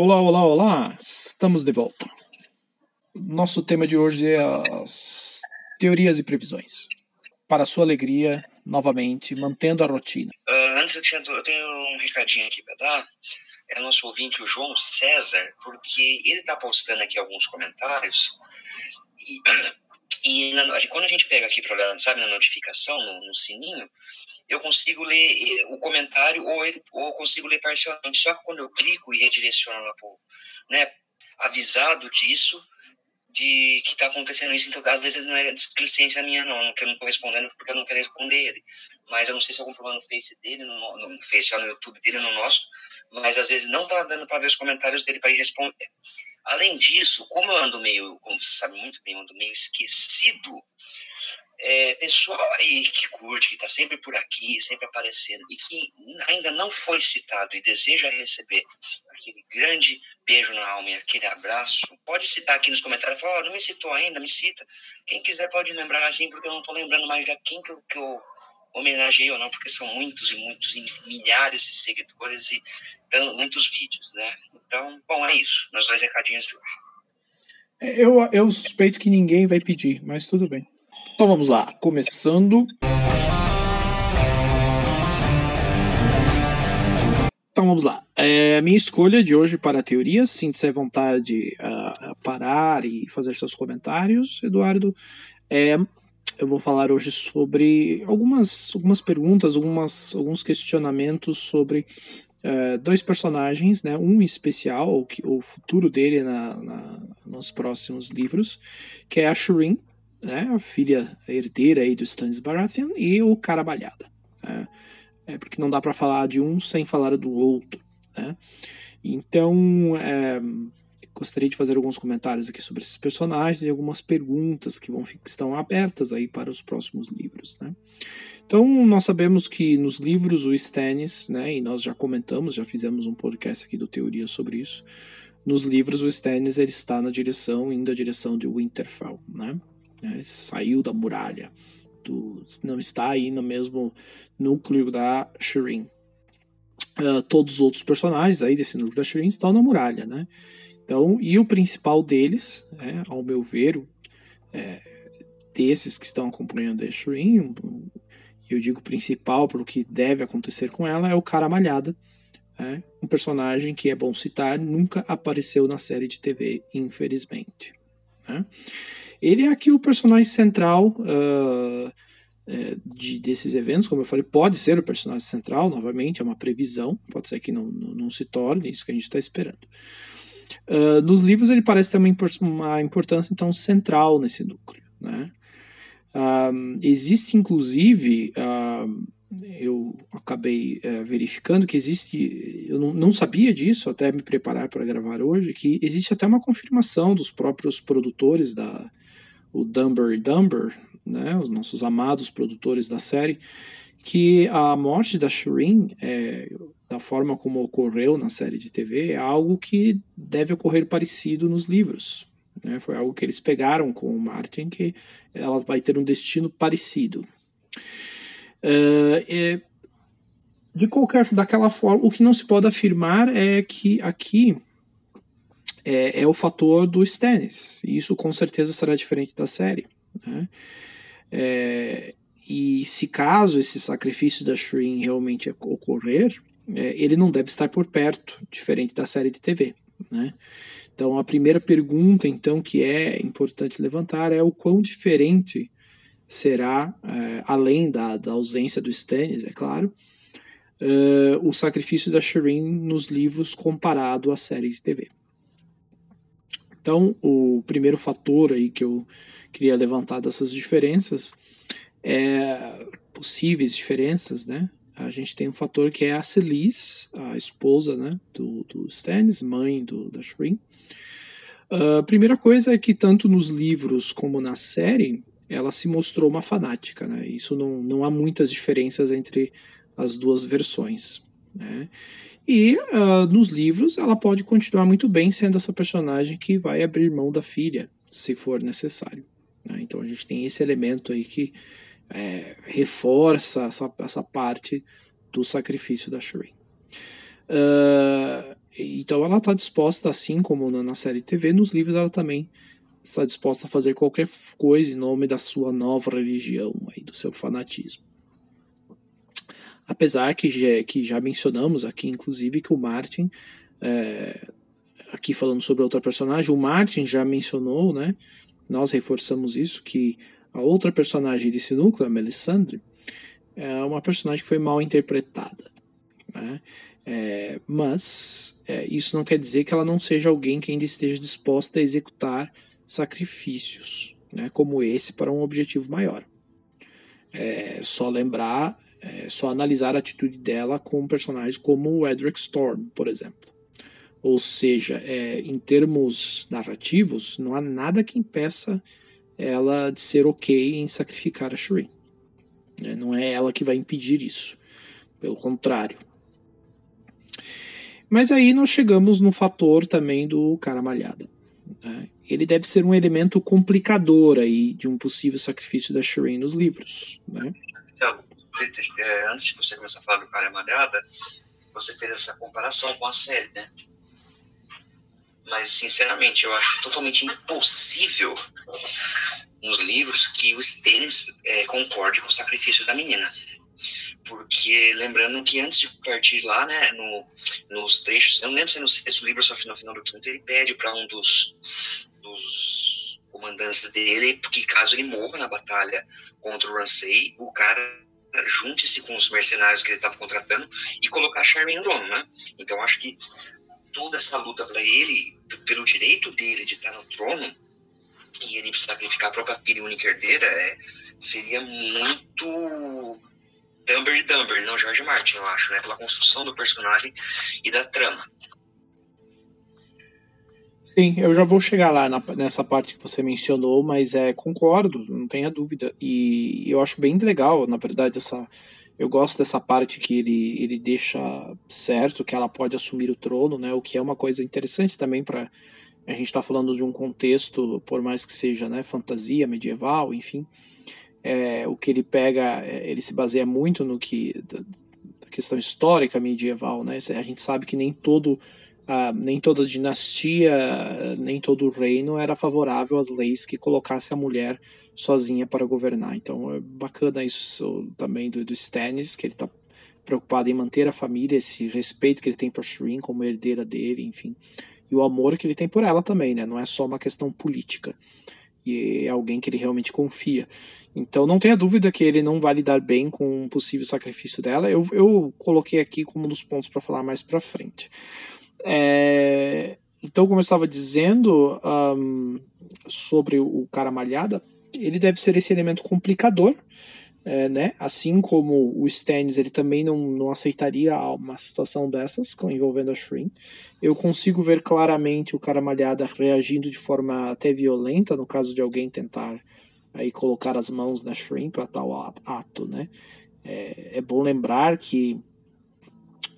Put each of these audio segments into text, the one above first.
Olá, olá, olá! Estamos de volta. Nosso tema de hoje é as teorias e previsões. Para sua alegria, novamente, mantendo a rotina. Uh, antes eu, tinha, eu tenho um recadinho aqui para dar. É nosso ouvinte, o João César, porque ele está postando aqui alguns comentários. E, e na, quando a gente pega aqui para olhar, sabe, na notificação, no, no sininho, eu consigo ler eh, o comentário ou, ele, ou consigo ler parcialmente. Só que quando eu clico e redireciono lá para né, avisado disso, de que está acontecendo isso, então às vezes não é displicência minha não, que eu não estou respondendo porque eu não quero responder ele. Mas eu não sei se algum problema no Face dele, no, no Face no YouTube dele, no nosso, mas às vezes não está dando para ver os comentários dele para ir responder. Além disso, como eu ando meio, como você sabe muito bem, eu ando meio esquecido, é, pessoal aí que curte, que está sempre por aqui, sempre aparecendo, e que ainda não foi citado e deseja receber aquele grande beijo na alma e aquele abraço, pode citar aqui nos comentários, falar, oh, não me citou ainda, me cita. Quem quiser pode lembrar assim, porque eu não estou lembrando mais de quem que eu, que eu homenageei ou não, porque são muitos e muitos, milhares de seguidores e muitos vídeos, né? Então, bom, é isso, meus dois recadinhos de hoje. É, eu, eu suspeito que ninguém vai pedir, mas tudo bem. Então vamos lá, começando. Então vamos lá. É, a minha escolha de hoje para teorias, sinta-se à vontade a, parar e fazer seus comentários, Eduardo. É, eu vou falar hoje sobre algumas, algumas perguntas, algumas, alguns questionamentos sobre uh, dois personagens, né? um especial, o, o futuro dele na, na, nos próximos livros, que é a Shireen, né, a filha herdeira aí do Stannis Baratheon, e o Carabalhada. Né, é porque não dá para falar de um sem falar do outro. Né? Então, é, gostaria de fazer alguns comentários aqui sobre esses personagens e algumas perguntas que vão que estão abertas aí para os próximos livros. Né? Então, nós sabemos que nos livros o Stannis, né, e nós já comentamos, já fizemos um podcast aqui do Teoria sobre isso, nos livros o Stannis ele está na direção, indo à direção de Winterfell, né? Né, saiu da muralha, do, não está aí no mesmo núcleo da Shireen. Uh, todos os outros personagens aí desse núcleo da Shireen estão na muralha, né? Então, e o principal deles, né, ao meu ver, é, desses que estão acompanhando a Shireen, eu digo principal pelo que deve acontecer com ela, é o Cara Malhada, né, um personagem que é bom citar, nunca apareceu na série de TV, infelizmente. Né? Ele é aqui o personagem central uh, de, desses eventos, como eu falei, pode ser o personagem central, novamente, é uma previsão, pode ser que não, não, não se torne isso que a gente está esperando. Uh, nos livros ele parece ter uma, uma, importância então central nesse núcleo. Né? Uh, existe inclusive, eu acabei verificando que existe, eu não, não sabia disso até me preparar para gravar hoje, que existe até uma confirmação dos próprios produtores da, o Dumber e Dumber, né, os nossos amados produtores da série, que a morte da Shireen, é, da forma como ocorreu na série de TV, é algo que deve ocorrer parecido nos livros. Né? Foi algo que eles pegaram com o Martin, que ela vai ter um destino parecido. Uh, é, de qualquer daquela forma, o que não se pode afirmar é que aqui é, é o fator do Stannis. E isso com certeza será diferente da série. Né? É, e se caso esse sacrifício da Shireen realmente ocorrer, é, ele não deve estar por perto, diferente da série de TV. Né? Então a primeira pergunta então que é importante levantar é o quão diferente será, é, além da, da ausência do Stannis, é claro, é, o sacrifício da Shireen nos livros comparado à série de TV. Então, o primeiro fator aí que eu queria levantar dessas diferenças é possíveis diferenças, né? A gente tem um fator que é a Celis, a esposa, né, do, do Stannis, mãe do, da Shireen. A primeira coisa é que tanto nos livros como na série, ela se mostrou uma fanática, né? Isso não, não há muitas diferenças entre as duas versões. Né? E uh, nos livros ela pode continuar muito bem sendo essa personagem que vai abrir mão da filha, se for necessário. Né? Então a gente tem esse elemento aí que é, reforça essa, essa parte do sacrifício da Shireen. Uh, Então ela está disposta, assim como na série TV, nos livros ela também está disposta a fazer qualquer coisa em nome da sua nova religião, aí, do seu fanatismo. Apesar que já, que já mencionamos aqui, inclusive, que o Martin, é, aqui falando sobre outra personagem, o Martin já mencionou, né? Nós reforçamos isso, que a outra personagem desse núcleo, a Melisandre, é uma personagem que foi mal interpretada. Né? É, mas é, isso não quer dizer que ela não seja alguém que ainda esteja disposta a executar sacrifícios, né, como esse, para um objetivo maior. É só lembrar, é só analisar a atitude dela com personagens como o Edric Storm, por exemplo. Ou seja, é, em termos narrativos, não há nada que impeça ela de ser ok em sacrificar a Shireen. É, não é ela que vai impedir isso. Pelo contrário. Mas aí nós chegamos no fator também do cara malhada. Né? Ele deve ser um elemento complicador aí de um possível sacrifício da Shireen nos livros. Né? É, antes de você começar a falar do cara malhada, você fez essa comparação com a série, né? Mas, sinceramente, eu acho totalmente impossível nos livros que o Stannis é, concorde com o sacrifício da menina porque lembrando que antes de partir lá, né, no, nos trechos, eu não lembro se é no sexto livro ou no final do quinto, ele pede para um dos, dos comandantes dele, que caso ele morra na batalha contra o Ramsay, o cara junte-se com os mercenários que ele estava contratando e colocar Charmin trono, né? Então acho que toda essa luta para ele, pelo direito dele de estar no trono, e ele sacrificar a própria filha única herdeira, é, seria muito Dumber e Dumber, não George Martin, eu acho, né? Pela construção do personagem e da trama. Sim, eu já vou chegar lá na, nessa parte que você mencionou, mas é concordo, não tenha dúvida. E eu acho bem legal, na verdade, essa. Eu gosto dessa parte que ele, ele deixa certo que ela pode assumir o trono, né? O que é uma coisa interessante também para a gente está falando de um contexto, por mais que seja, né, fantasia medieval, enfim é, o que ele pega, é, ele se baseia muito no que da, da, questão histórica medieval, né? A gente sabe que nem todo ah, nem toda dinastia, nem todo reino era favorável às leis que colocasse a mulher sozinha para governar. Então é bacana isso também do, do Stannis, que ele está preocupado em manter a família, esse respeito que ele tem para Shireen como herdeira dele, enfim, e o amor que ele tem por ela também, né? Não é só uma questão política e é alguém que ele realmente confia. Então não tenha dúvida que ele não vai lidar bem com um possível sacrifício dela. Eu, eu coloquei aqui como um dos pontos para falar mais para frente. É, então, como eu estava dizendo um, sobre o cara malhada, ele deve ser esse elemento complicador é, né? Assim como o Stannis, ele também não, não aceitaria uma situação dessas envolvendo a Shrin. Eu consigo ver claramente o cara malhada reagindo de forma até violenta no caso de alguém tentar aí colocar as mãos na Shrin para tal ato, né? É, é bom lembrar que,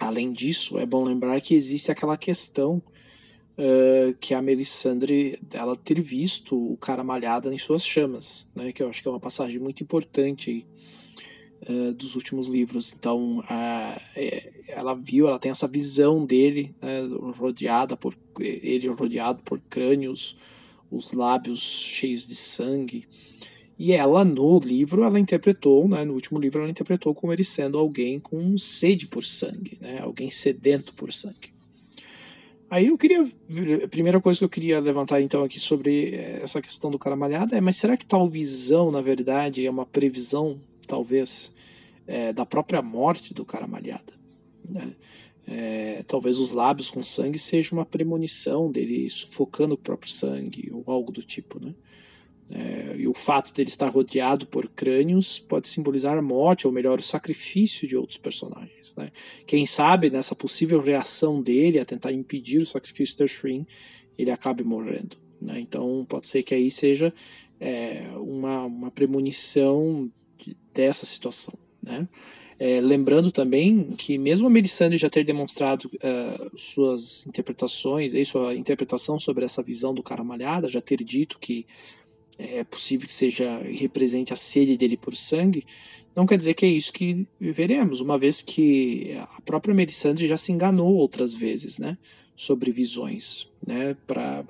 além disso, é bom lembrar que existe aquela questão Uh, que a Melisandre ela ter visto o cara malhada em suas chamas, né? Que eu acho que é uma passagem muito importante aí uh, dos últimos livros. Então, uh, ela viu, ela tem essa visão dele, né, rodeada por ele rodeado por crânios, os lábios cheios de sangue. E ela, no livro, ela interpretou, né, no último livro, ela interpretou como ele sendo alguém com sede por sangue, né, alguém sedento por sangue. Aí eu queria. A primeira coisa que eu queria levantar então aqui sobre essa questão do cara malhado é: mas será que tal visão, na verdade, é uma previsão talvez, é, da própria morte do cara malhada. Né? É, talvez os lábios com sangue seja uma premonição dele sufocando o próprio sangue ou algo do tipo, né? É, e o fato dele estar rodeado por crânios pode simbolizar a morte, ou melhor, o sacrifício de outros personagens. Né? Quem sabe nessa possível reação dele a tentar impedir o sacrifício da Shrin, ele acabe morrendo. Né? Então pode ser que aí seja é, uma, uma premonição dessa situação. Né? É, lembrando também que mesmo a Melisandre já ter demonstrado uh, suas interpretações, e sua interpretação sobre essa visão do cara malhada, já ter dito que é possível que seja represente a sede dele por sangue, não quer dizer que é isso que veremos, uma vez que a própria Melisandre já se enganou outras vezes, né, sobre visões, né, para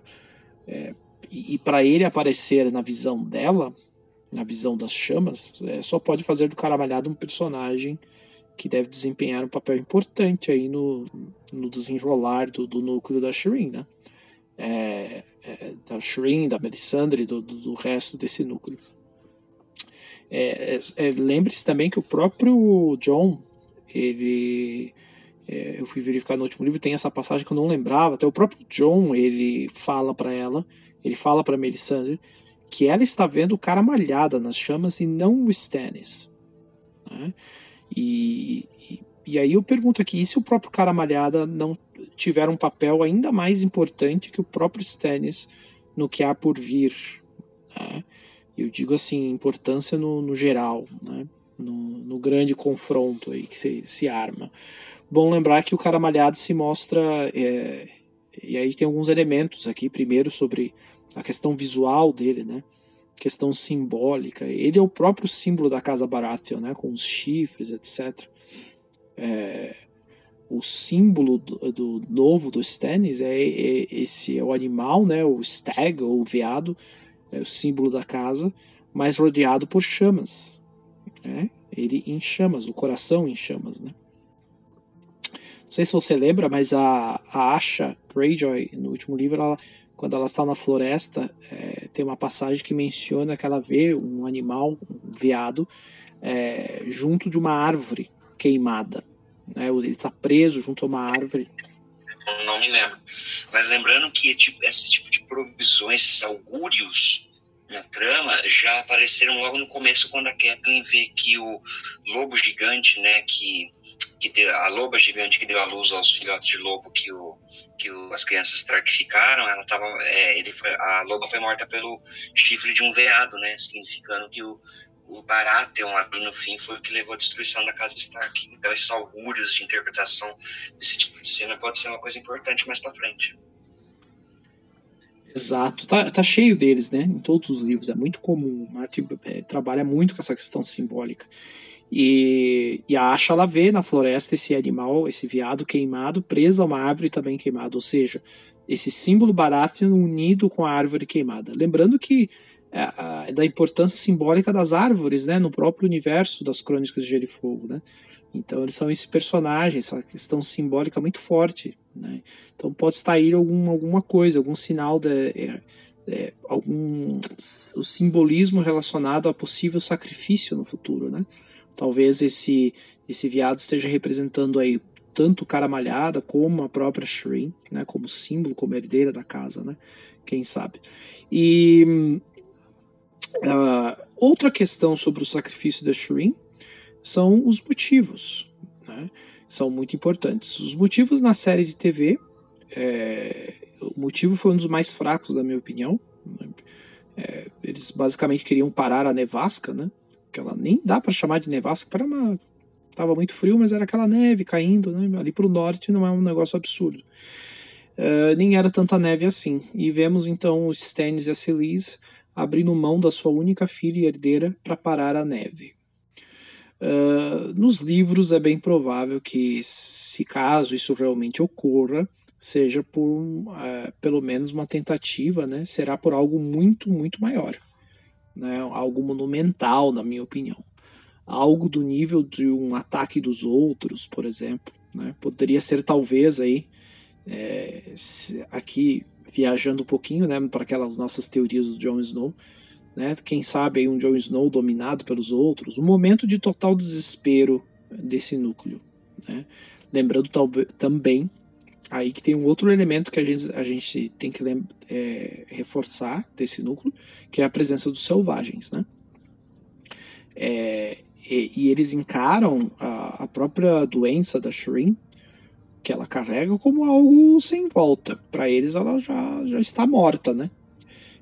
é, e para ele aparecer na visão dela, na visão das chamas, é, só pode fazer do Caramalhado um personagem que deve desempenhar um papel importante aí no, no desenrolar do, do núcleo da Shireen, né? É, é, da Shireen, da Melisandre, do, do, do resto desse núcleo. É, é, é, lembre-se também que o próprio John, ele. É, eu fui verificar no último livro, tem essa passagem que eu não lembrava. Até o próprio John, ele fala para ela, ele fala para Melisandre, que ela está vendo o cara malhada nas chamas e não o Stannis. Né? E, e, e, aí eu pergunto aqui, e se o próprio cara malhada não tiver um papel ainda mais importante que o próprio Stannis no que há por vir? Né? Eu digo assim, importância no, no geral, né? no, no, grande confronto aí que se, se, arma. Bom lembrar que o cara malhado se mostra, é, e aí tem alguns elementos aqui, primeiro sobre a questão visual dele, né? questão simbólica. Ele é o próprio símbolo da casa Baratheon, né? com os chifres, etc. É, o símbolo do, do, novo do Stannis é, é, esse é o animal, né? o stag ou o veado, é o símbolo da casa, mas rodeado por chamas. Né? Ele em chamas, o coração em chamas. Né? Não sei se você lembra, mas a, a Asha Greyjoy, no último livro, ela, quando ela está na floresta, é, tem uma passagem que menciona que ela vê um animal, um veado, é, junto de uma árvore queimada. Né? Ele está preso junto a uma árvore não me lembro. Mas lembrando que tipo, esse tipo de provisões, esses augúrios na trama já apareceram logo no começo quando a Kathleen vê que o lobo gigante, né, que que deu, a loba gigante que deu a luz aos filhotes de lobo que, o, que o, as crianças stratificaram, ela tava, é, ele foi, a loba foi morta pelo chifre de um veado, né, significando que o, o Baratheon ali no fim foi o que levou à destruição da casa Stark. Então esses augúrios de interpretação desse tipo de cena pode ser uma coisa importante mais para frente. Exato, tá, tá cheio deles, né? Em todos os livros, é muito comum. Martin é, trabalha muito com essa questão simbólica. E, e a Asha ela vê na floresta esse animal, esse veado queimado, preso a uma árvore também queimada, ou seja, esse símbolo Baratheon unido com a árvore queimada. Lembrando que da importância simbólica das árvores, né, no próprio universo das Crônicas de Gelo e Fogo, né? Então eles são esse personagem, essa questão simbólica muito forte, né? Então pode estar aí algum, alguma coisa, algum sinal de é, é, algum o simbolismo relacionado a possível sacrifício no futuro, né? Talvez esse esse viado esteja representando aí tanto cara malhada como a própria Shireen, né? Como símbolo, como herdeira da casa, né? Quem sabe? E Uh, outra questão sobre o sacrifício da Shireen são os motivos, né? são muito importantes. Os motivos na série de TV, é, o motivo foi um dos mais fracos, na minha opinião. Né? É, eles basicamente queriam parar a nevasca, né? Que ela nem dá para chamar de nevasca, para uma tava muito frio, mas era aquela neve caindo, né? Ali para o norte não é um negócio absurdo. Uh, nem era tanta neve assim. E vemos então os Stannis e a Celise abrindo mão da sua única filha e herdeira para parar a neve. Uh, nos livros é bem provável que, se caso isso realmente ocorra, seja por uh, pelo menos uma tentativa, né? será por algo muito, muito maior. Né? Algo monumental, na minha opinião. Algo do nível de um ataque dos outros, por exemplo. Né? Poderia ser talvez aí, é, aqui viajando um pouquinho, né, para aquelas nossas teorias do Jon Snow, né, quem sabe aí um Jon Snow dominado pelos outros, um momento de total desespero desse núcleo, né? Lembrando também aí que tem um outro elemento que a gente, a gente tem que é, reforçar desse núcleo, que é a presença dos selvagens, né? É, e, e, eles encaram a, a, própria doença da Shireen que ela carrega como algo sem volta. Para eles, ela já, já está morta, né?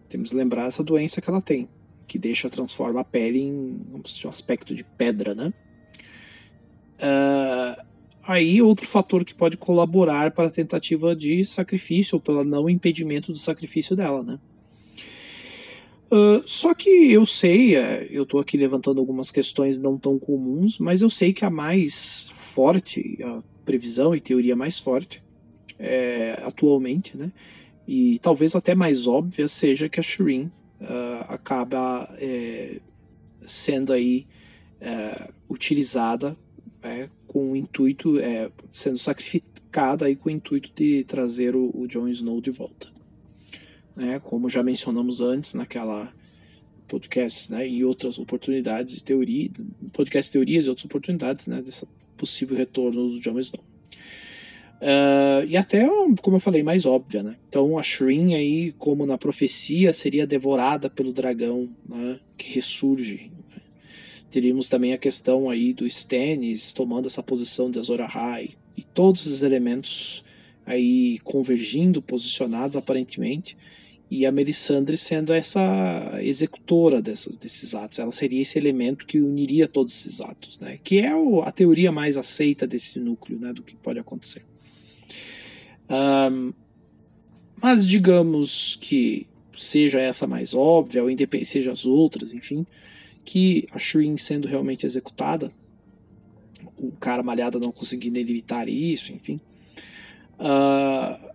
Temos que lembrar essa doença que ela tem, que deixa, transforma a pele em um aspecto de pedra, né? Uh, aí, outro fator que pode colaborar para a tentativa de sacrifício ou pelo não impedimento do sacrifício dela, né? Uh, só que eu sei, uh, eu estou aqui levantando algumas questões não tão comuns, mas eu sei que a mais forte, a previsão e teoria mais forte é, atualmente, né? E talvez até mais óbvia seja que a Shireen uh, acaba é, sendo aí é, utilizada é, com o intuito, é, sendo sacrificada aí com o intuito de trazer o, o Jon Snow de volta né, como já mencionamos antes naquela podcast, né, e outras oportunidades de teoria, podcast teorias e outras oportunidades, né, dessa possível retorno do Jon Snow. Uh, e até, como eu falei, mais óbvia, né? Então a Shrin aí, como na profecia, seria devorada pelo dragão né, que ressurge. Teríamos também a questão aí do Stannis tomando essa posição de Azor Ahai e todos esses elementos aí convergindo, posicionados aparentemente, e a Melisandre sendo essa executora dessas, desses atos. Ela seria esse elemento que uniria todos esses atos, né? que é o, a teoria mais aceita desse núcleo né? do que pode acontecer. Um, mas digamos que seja essa mais óbvia, ou seja as outras, enfim, que a Shrin sendo realmente executada, o cara malhada não conseguindo evitar isso, enfim. Uh,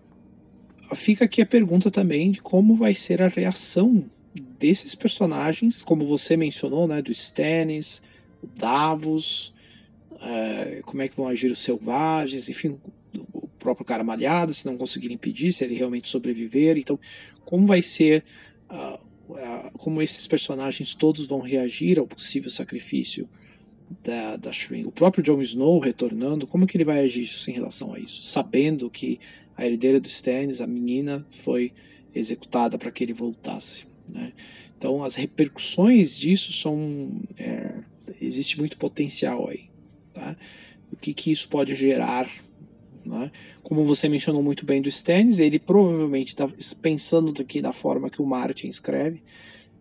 fica aqui a pergunta também de como vai ser a reação desses personagens, como você mencionou, né, do Stannis, o Davos, é, como é que vão agir os selvagens, enfim, o próprio cara malhado, se não conseguir impedir, se ele realmente sobreviver. Então, como vai ser, uh, uh, como esses personagens todos vão reagir ao possível sacrifício da, da? O próprio Jon Snow retornando, como que ele vai agir em relação a isso? Sabendo que a herdeira do Stannis, a menina, foi executada para que ele voltasse. Né? Então, as repercussões disso são. É, existe muito potencial aí. Tá? O que, que isso pode gerar? Né? Como você mencionou muito bem do Stannis, ele provavelmente está pensando aqui da forma que o Martin escreve.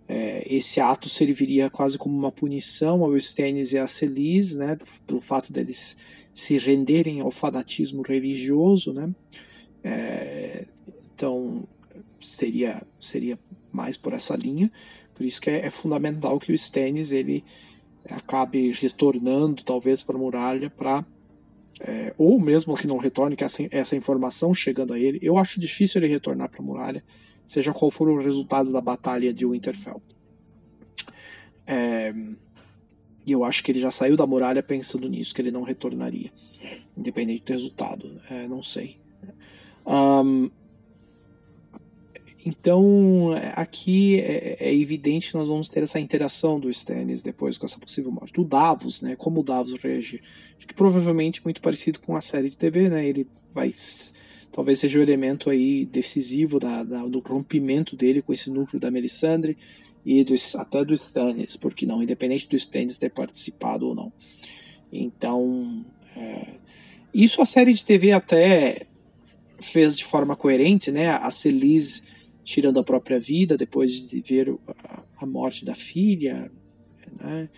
É, esse ato serviria quase como uma punição ao Stannis e a Celis, né, pelo fato deles se renderem ao fanatismo religioso, né? É, então seria seria mais por essa linha. Por isso que é, é fundamental que o Stannis ele acabe retornando talvez para a muralha para é, ou mesmo que não retorne, que essa, essa informação chegando a ele, eu acho difícil ele retornar para a muralha, seja qual for o resultado da batalha de Winterfell. É, e eu acho que ele já saiu da muralha pensando nisso, que ele não retornaria, independente do resultado. É, não sei. Um, então, aqui é, é, evidente que nós vamos ter essa interação do Stannis depois com essa possível morte. O Davos, né? Como o Davos reagir. Acho que provavelmente muito parecido com a série de TV, né? Ele vai. Talvez seja o elemento aí decisivo da, da do rompimento dele com esse núcleo da Melisandre e do, até do Stannis, porque não, independente do Stannis ter participado ou não. Então, é, isso a série de TV até fez de forma coerente, né? A Celise tirando a própria vida depois de ver a, morte da filha, né?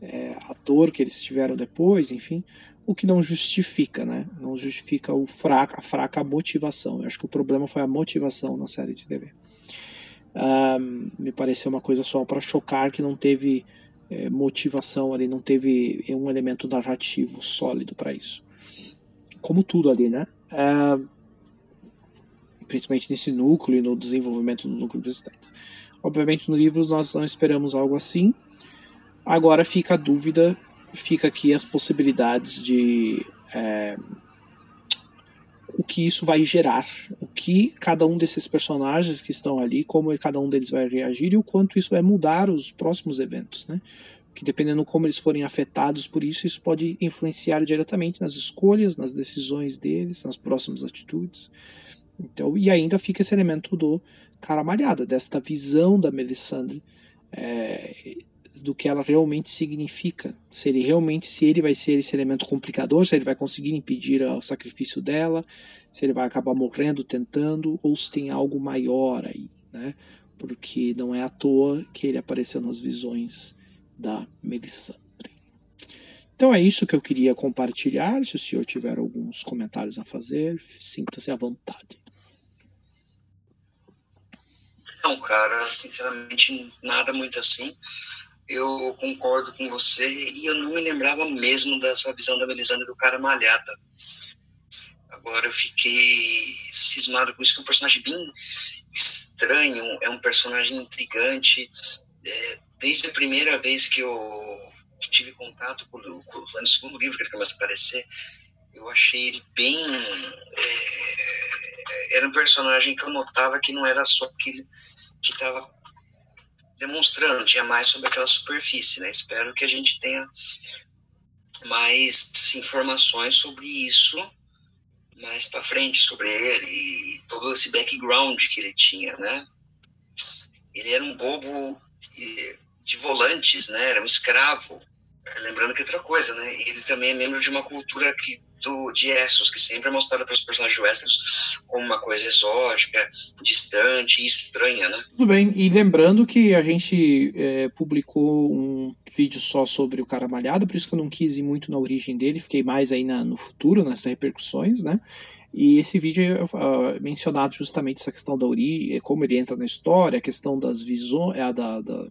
É, a dor que eles tiveram depois, enfim, o que não justifica, né? Não justifica o fraca, a fraca motivação. Eu acho que o problema foi a motivação na série de TV. Um, me pareceu uma coisa só para chocar que não teve é, motivação ali, não teve um elemento narrativo sólido para isso. Como tudo ali, né? Uh, principalmente nesse núcleo e no desenvolvimento do núcleo dos estados. Obviamente, no livro nós não esperamos algo assim. Agora fica a dúvida, fica aqui as possibilidades de é, o que isso vai gerar, o que cada um desses personagens que estão ali, como cada um deles vai reagir e o quanto isso vai mudar os próximos eventos, né? Que dependendo como eles forem afetados por isso, isso pode influenciar diretamente nas escolhas, nas decisões deles, nas próximas atitudes. Então, e ainda fica esse elemento do cara malhada, desta visão da Melisandre é, do que ela realmente significa. Se ele realmente, se ele vai ser esse elemento complicador, se ele vai conseguir impedir o sacrifício dela, se ele vai acabar morrendo tentando, ou se tem algo maior aí, né? Porque não é à toa que ele apareceu nas visões da Melisandre. Então é isso que eu queria compartilhar. Se o senhor tiver alguns comentários a fazer, sinta-se à vontade. Não, cara, sinceramente, nada muito assim. Eu concordo com você e eu não me lembrava mesmo dessa visão da Melisandre do cara malhada. Agora eu fiquei cismado com isso, que é um personagem bem estranho, é um personagem intrigante. É, desde a primeira vez que eu tive contato com, com no segundo livro que ele começa a aparecer, eu achei ele bem. É, era um personagem que eu notava que não era só aquele que estava demonstrando, tinha mais sobre aquela superfície, né? Espero que a gente tenha mais informações sobre isso mais para frente sobre ele e todo esse background que ele tinha, né? Ele era um bobo de volantes, né? Era um escravo. Lembrando que outra coisa, né? Ele também é membro de uma cultura que do, de Essos, que sempre é mostrada pelos personagens Westeros como uma coisa exótica, distante e estranha, né? Tudo bem, e lembrando que a gente é, publicou um vídeo só sobre o cara malhado, por isso que eu não quis ir muito na origem dele, fiquei mais aí na, no futuro, nessas repercussões, né? E esse vídeo é uh, mencionado justamente essa questão da origem, como ele entra na história, a questão das visões, é, da, da,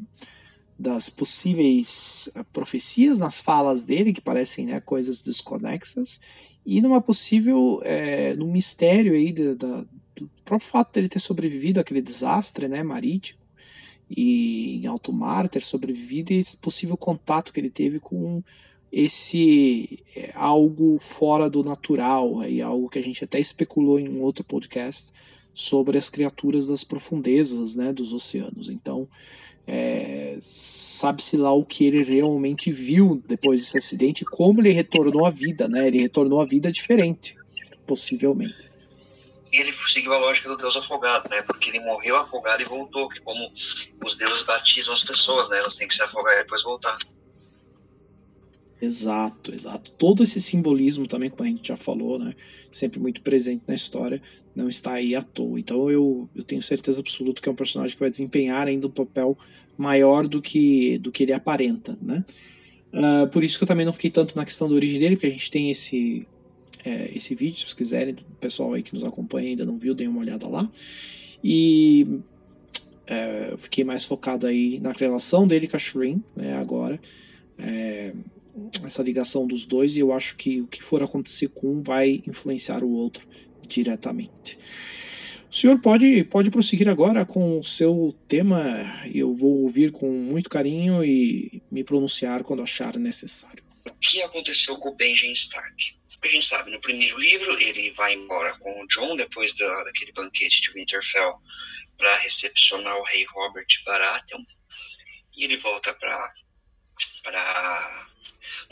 das possíveis eh, profecias nas falas dele, que parecem né, coisas desconexas, e numa possível, é, no mistério aí da, da, do próprio fato dele ter sobrevivido àquele desastre né, marítimo, e em alto mar ter sobrevivido, e esse possível contato que ele teve com esse é, algo fora do natural, e algo que a gente até especulou em um outro podcast sobre as criaturas das profundezas né, dos oceanos. Então, é, sabe-se lá o que ele realmente viu depois desse acidente e como ele retornou à vida, né? Ele retornou à vida diferente, possivelmente. E ele seguiu a lógica do deus afogado, né? Porque ele morreu afogado e voltou, que como os deuses batizam as pessoas, né? Elas têm que se afogar e depois voltar. Exato, exato. Todo esse simbolismo também, como a gente já falou, né? Sempre muito presente na história, não está aí à toa. Então eu, eu tenho certeza absoluta que é um personagem que vai desempenhar ainda um papel maior do que, do que ele aparenta, né? Uh, por isso que eu também não fiquei tanto na questão da origem dele, porque a gente tem esse, é, esse vídeo, se vocês quiserem, o pessoal aí que nos acompanha ainda não viu, dê uma olhada lá. E é, eu fiquei mais focado aí na relação dele com a Shrin, né, agora. É, essa ligação dos dois, e eu acho que o que for acontecer com um vai influenciar o outro diretamente. O senhor pode, pode prosseguir agora com o seu tema, eu vou ouvir com muito carinho e me pronunciar quando achar necessário. O que aconteceu com o Benjamin Stark? A gente sabe, no primeiro livro, ele vai embora com o John depois da, daquele banquete de Winterfell para recepcionar o rei Robert Baratheon. E ele volta para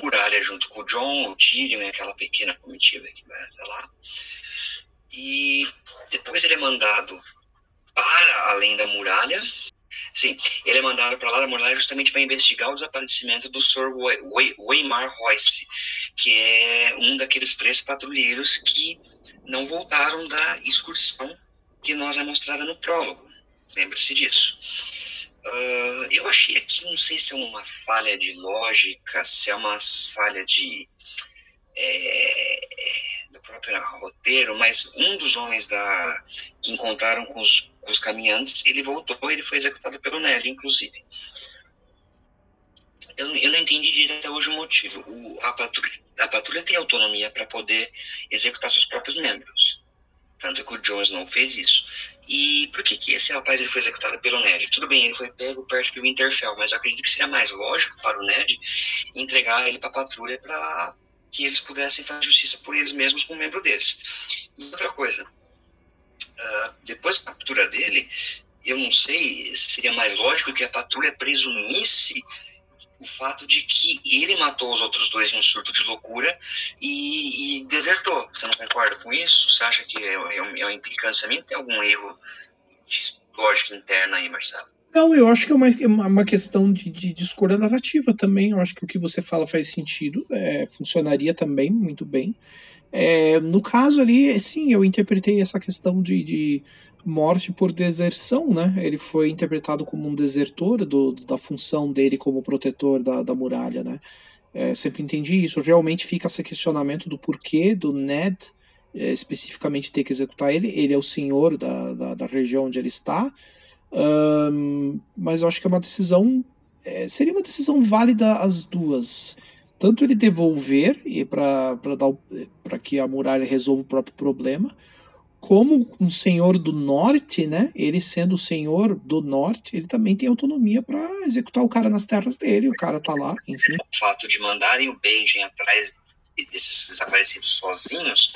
muralha junto com o John, o Tyrion e aquela pequena comitiva que vai até lá. E depois ele é mandado para além da muralha. Sim, ele é mandado para lá da muralha justamente para investigar o desaparecimento do Sr. Waymar Royce, que é um daqueles três patrulheiros que não voltaram da excursão que nós é mostrada no prólogo. Lembre-se disso. Uh, eu achei aqui, não sei se é uma falha de lógica, se é uma falha de. É, do próprio roteiro, mas um dos homens da, que encontraram com os, com os caminhantes, ele voltou ele foi executado pelo Ned, inclusive. Eu, eu não entendi direito até hoje o motivo. O, a, patrulha, a patrulha tem autonomia para poder executar seus próprios membros. Tanto que o Jones não fez isso. E por que, que esse rapaz ele foi executado pelo Ned? Tudo bem, ele foi pego perto do Winterfell, mas eu acredito que seria mais lógico para o Ned entregar ele para a patrulha para que eles pudessem fazer justiça por eles mesmos com um membro deles. E outra coisa, uh, depois da captura dele, eu não sei se seria mais lógico que a patrulha presumisse o fato de que ele matou os outros dois em um surto de loucura e, e desertou. Você não concorda com isso? Você acha que é, é, uma implicância minha? Tem algum erro de lógica interna aí, Marcelo? Não, eu acho que é uma, é uma questão de, de, de escolha narrativa também. Eu acho que o que você fala faz sentido, é, funcionaria também muito bem. É, no caso ali, sim, eu interpretei essa questão de, de morte por deserção, né? Ele foi interpretado como um desertor do, da função dele como protetor da, da muralha, né? É, sempre entendi isso. Realmente fica esse questionamento do porquê do Ned é, especificamente ter que executar ele. Ele é o senhor da, da, da, região onde ele está. Um, mas eu acho que é uma decisão. É, seria uma decisão válida as duas. Tanto ele devolver e para que a muralha resolva o próprio problema, como um senhor do norte, né? Ele sendo o senhor do norte, ele também tem autonomia para executar o cara nas terras dele. O cara tá lá, enfim. O fato de mandarem o Benjen atrás desses desaparecidos sozinhos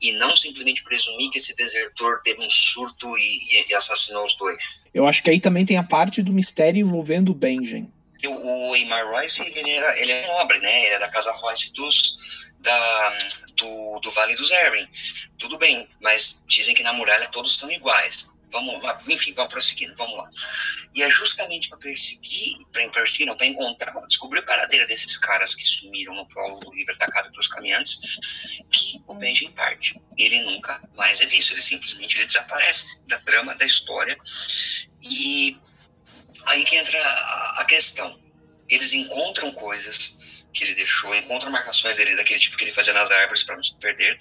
e não simplesmente presumir que esse desertor teve um surto e, e assassinou os dois. Eu acho que aí também tem a parte do mistério envolvendo o Benjen. O, o Royce, ele, era, ele é nobre, né? Ele é da casa Royce dos, da, do, do Vale dos Erwin. Tudo bem, mas dizem que na muralha todos são iguais. Vamos lá, enfim, vamos prosseguindo, vamos lá. E é justamente para perseguir, para perseguir, para encontrar, para descobrir a paradeira desses caras que sumiram no prolo do livro atacado pelos caminhantes, que o Benjamin parte. Ele nunca mais é visto, ele simplesmente ele desaparece da trama, da história. E aí que entra a, a questão. Eles encontram coisas que ele deixou, encontram marcações dele daquele tipo que ele fazia nas árvores para não se perder.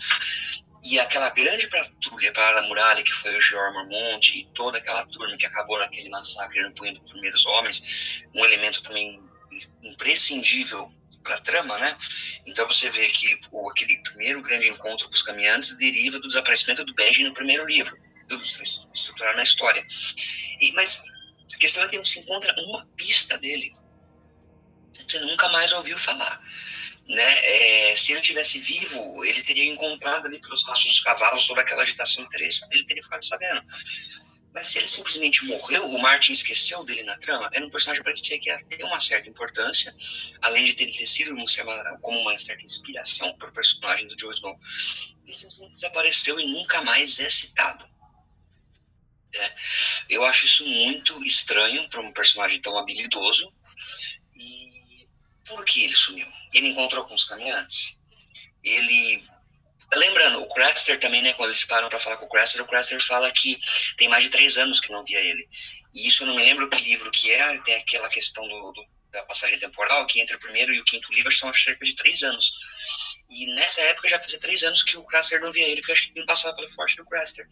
E aquela grande patrulha para a muralha, que foi o George Mormont e toda aquela turma que acabou naquele massacre no punho dos primeiros homens, um elemento também imprescindível para a trama, né? Então você vê que o, aquele primeiro grande encontro com os caminhantes deriva do desaparecimento do Benji no primeiro livro, do, estruturado na história. E, mas a questão é que não se encontra uma pista dele. Você nunca mais ouviu falar né? É, se ele tivesse vivo, ele teria encontrado ali pelos rastros dos cavalos toda aquela agitação interessante, ele teria ficado sabendo. Mas se ele simplesmente morreu, o Martin esqueceu dele na trama, era um personagem que parecia que ia ter uma certa importância, além de ter sido como uma certa inspiração para o personagem do Joe Snow. Ele simplesmente desapareceu e nunca mais é citado. É. Eu acho isso muito estranho para um personagem tão habilidoso. Por que ele sumiu? ele encontrou com os caminhantes. Ele. Lembrando, o Craster também, né? Quando eles param para falar com o Craster, o Craster fala que tem mais de três anos que não via ele. E isso eu não me lembro que livro que é, tem aquela questão do, do, da passagem temporal, que entre o primeiro e o quinto livro são cerca de três anos. E nessa época já fazia três anos que o Craster não via ele, porque eu acho que não passava pelo forte do Craster.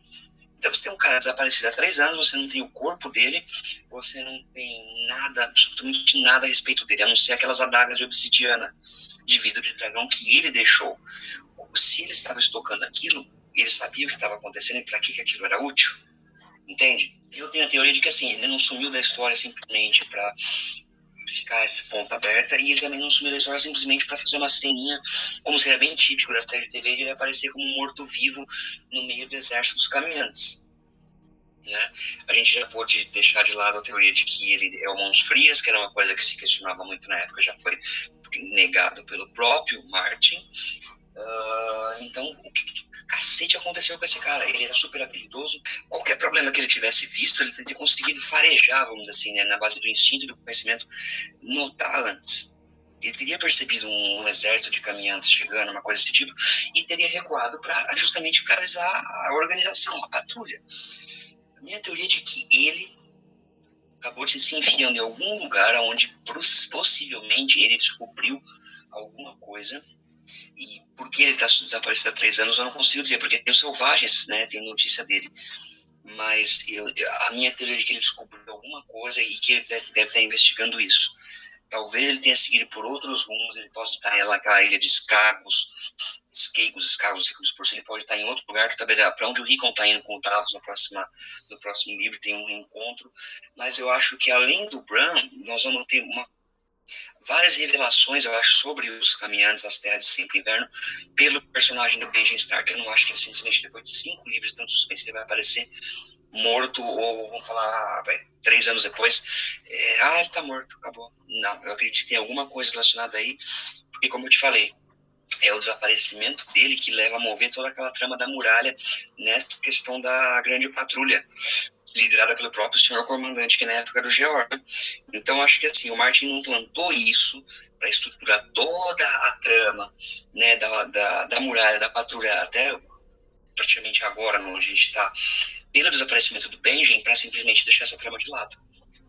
Então você tem um cara desaparecido há três anos, você não tem o corpo dele, você não tem nada, absolutamente nada a respeito dele, a não ser aquelas adagas de obsidiana de vidro de dragão que ele deixou. Se ele estava estocando aquilo, ele sabia o que estava acontecendo e para que, que aquilo era útil. Entende? Eu tenho a teoria de que assim, ele não sumiu da história simplesmente para ficar esse ponto aberta e ele também não sumiu da história simplesmente para fazer uma ceninha, como seria bem típico da série de TV, de ele aparecer como morto-vivo no meio do exército dos caminhantes. Né? A gente já pôde deixar de lado a teoria de que ele é o Mãos Frias, que era uma coisa que se questionava muito na época, já foi negado pelo próprio Martin. Uh, então, o que cacete aconteceu com esse cara? Ele era super habilidoso. Qualquer problema que ele tivesse visto, ele teria conseguido farejar, vamos dizer assim, né, na base do instinto e do conhecimento, notar antes. Ele teria percebido um, um, exército de caminhantes chegando, uma coisa desse tipo, e teria recuado para justamente para avisar a organização, a patrulha. A minha teoria é de que ele acabou de se enfiando em algum lugar onde possivelmente ele descobriu alguma coisa e por que ele está desaparecido há três anos, eu não consigo dizer, porque tem os selvagens, né, tem notícia dele. Mas eu, a minha teoria é que ele descobriu alguma coisa e que ele deve, deve estar investigando isso. Talvez ele tenha seguido por outros rumos, ele possa estar naquela ilha de Escagos, Esqueigos, Escagos, por ele pode estar em outro lugar, que talvez é para onde o Rickon está indo com o Davos no, próxima, no próximo livro, tem um encontro. Mas eu acho que além do Bran, nós vamos ter uma várias revelações, eu acho, sobre os caminhantes das terras de sempre inverno pelo personagem do Benjamin Stark. Eu não acho que ele simplesmente depois de cinco livros de tanto suspense ele vai aparecer morto ou vamos falar ah, três anos depois, é, ah, ele tá morto, acabou. Não, eu acredito que tem alguma coisa relacionada aí, porque como eu te falei, é o desaparecimento dele que leva a mover toda aquela trama da muralha nessa questão da grande patrulha liderada pelo próprio senhor comandante, que na época era o Georg. Então, acho que assim, o Martin não plantou isso para estruturar toda a trama né, da, da, da muralha, da patrulha, até praticamente agora, onde a gente está, pelo desaparecimento do Benjamin, para simplesmente deixar essa trama de lado.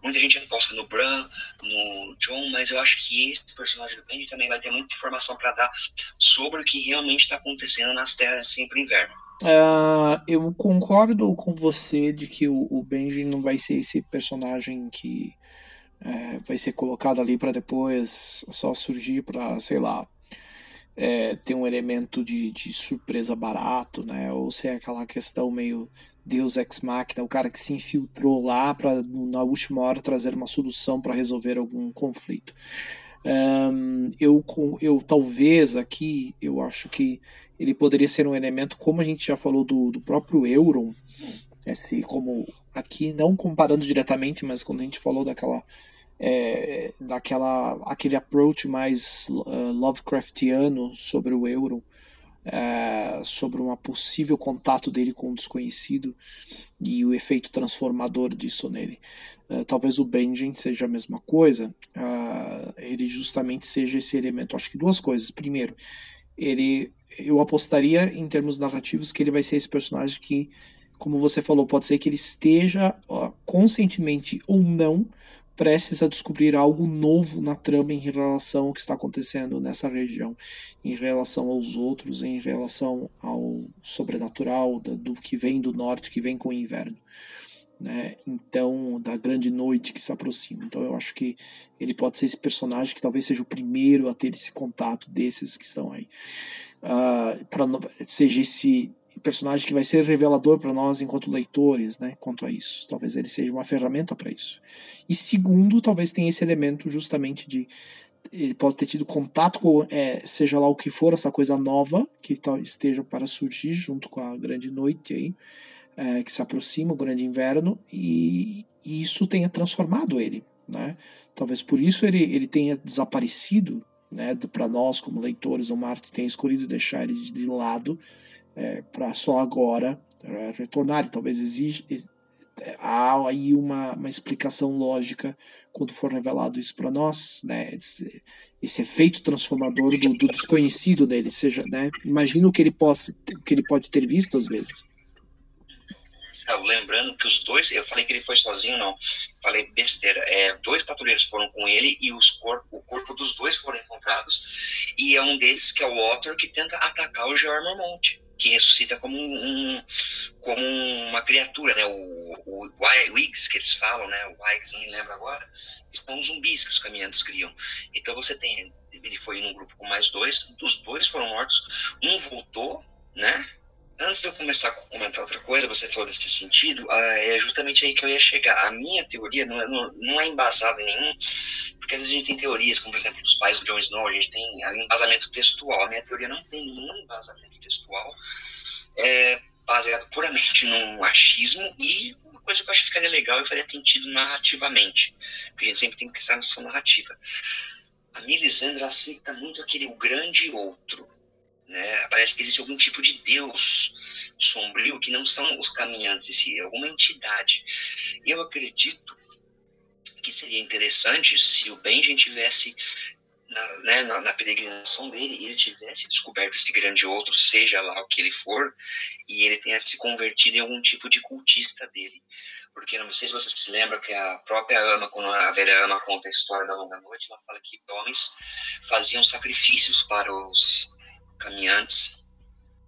Muita gente aposta no Bran, no John, mas eu acho que esse personagem do Benjamin também vai ter muita informação para dar sobre o que realmente está acontecendo nas terras de sempre inverno. Uh, eu concordo com você de que o, o Benji não vai ser esse personagem que é, vai ser colocado ali para depois só surgir para, sei lá, é, ter um elemento de, de surpresa barato, né? Ou ser aquela questão meio Deus ex machina, o cara que se infiltrou lá para na última hora trazer uma solução para resolver algum conflito. Um, eu, eu talvez aqui, eu acho que ele poderia ser um elemento, como a gente já falou do, do próprio Euron, esse, como aqui, não comparando diretamente, mas quando a gente falou daquela é, daquela aquele approach mais uh, Lovecraftiano sobre o euro, é, sobre um possível contato dele com o desconhecido e o efeito transformador disso nele. Uh, talvez o Benjen seja a mesma coisa, uh, ele justamente seja esse elemento. Acho que duas coisas. Primeiro, ele, eu apostaria em termos narrativos que ele vai ser esse personagem que, como você falou, pode ser que ele esteja conscientemente ou não prestes a descobrir algo novo na trama em relação ao que está acontecendo nessa região, em relação aos outros, em relação ao sobrenatural, do que vem do norte, que vem com o inverno. Né? Então, da grande noite que se aproxima. Então, eu acho que ele pode ser esse personagem que talvez seja o primeiro a ter esse contato desses que estão aí. Uh, pra, seja esse personagem que vai ser revelador para nós enquanto leitores, né, quanto a isso. Talvez ele seja uma ferramenta para isso. E segundo, talvez tenha esse elemento justamente de ele pode ter tido contato com, é, seja lá o que for, essa coisa nova que esteja para surgir junto com a grande noite aí, é, que se aproxima, o grande inverno, e, e isso tenha transformado ele. Né? Talvez por isso ele, ele tenha desaparecido né, para nós como leitores, o Marte tenha escolhido deixar ele de lado é, para só agora é, retornar. Talvez exige, é, há aí uma, uma explicação lógica quando for revelado isso para nós, né? Esse, esse, efeito transformador do, do desconhecido dele, seja, né? Imagina o que ele possa, o que ele pode ter visto às vezes. Lembrando que os dois, eu falei que ele foi sozinho, não. Falei besteira. É, dois patrulheiros foram com ele e os corpo, o corpo dos dois foram encontrados. E é um desses que é o Walter que tenta atacar o George Monte que ressuscita como um, como uma criatura, né? O, o, o Wiggs que eles falam, né? O Wiggs, não me lembro agora, são zumbis que os caminhantes criam. Então você tem, ele foi num grupo com mais dois, os dois foram mortos, um voltou, né? Antes de eu começar a comentar outra coisa, você falou desse sentido, ah, é justamente aí que eu ia chegar. A minha teoria não é, não, é embasada em nenhum, porque às vezes a gente tem teorias, como por exemplo dos pais do Jon Snow, a gente tem embasamento textual. A minha teoria não tem nenhum embasamento textual, é baseado puramente no achismo e uma coisa que eu acho que ficaria legal e faria sentido narrativamente, porque a gente sempre tem que pensar na narrativa. A Melisandre aceita muito aquele o grande outro, né? Parece que existe algum tipo de Deus sombrio que não são os caminhantes em si, é alguma entidade. Eu acredito que seria interessante se o Benjamin tivesse na, né, na, na, peregrinação dele, ele tivesse descoberto esse grande outro, seja lá o que ele for, e ele tenha se convertido em algum tipo de cultista dele. Porque não sei se você se lembra que a própria Ama, quando a velha Ama conta a história da Longa Noite, ela fala que homens faziam sacrifícios para os caminhantes,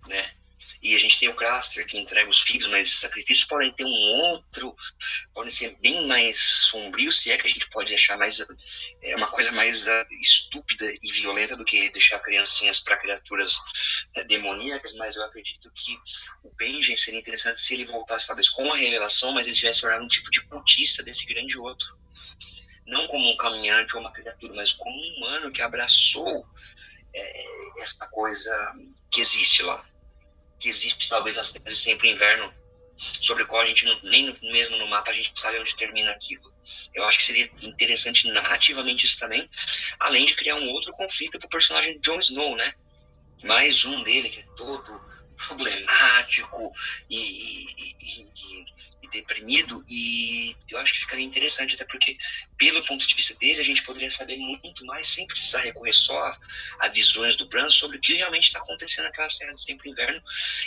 né? E a gente tem o Craster que entrega os filhos, mas sacrifícios podem ter um outro, podem ser bem mais sombrios, se é que a gente pode deixar mais é uma coisa mais uh, estúpida e violenta do que deixar criancinhas para criaturas uh, demoníacas, mas eu acredito que o Benjen seria interessante se ele voltasse talvez com a revelação, mas ele tivesse tornado um tipo de cultista desse grande outro. Não como um caminhante ou uma criatura, mas como um humano que abraçou é, essa coisa que existe lá. Que existe talvez as de sempre inverno, sobre o qual a gente não, nem mesmo no mapa a gente sabe onde termina aquilo. Eu acho que seria interessante narrativamente isso também, além de criar um outro conflito pro personagem Jon Snow, né? Mais um dele que é todo problemático e, e, e, deprimido e eu acho que ficaria interessante até porque pelo ponto de vista dele a gente poderia saber muito mais sem precisar recorrer só a visões do Bran sobre o que realmente está acontecendo naquela serra de sempre inverno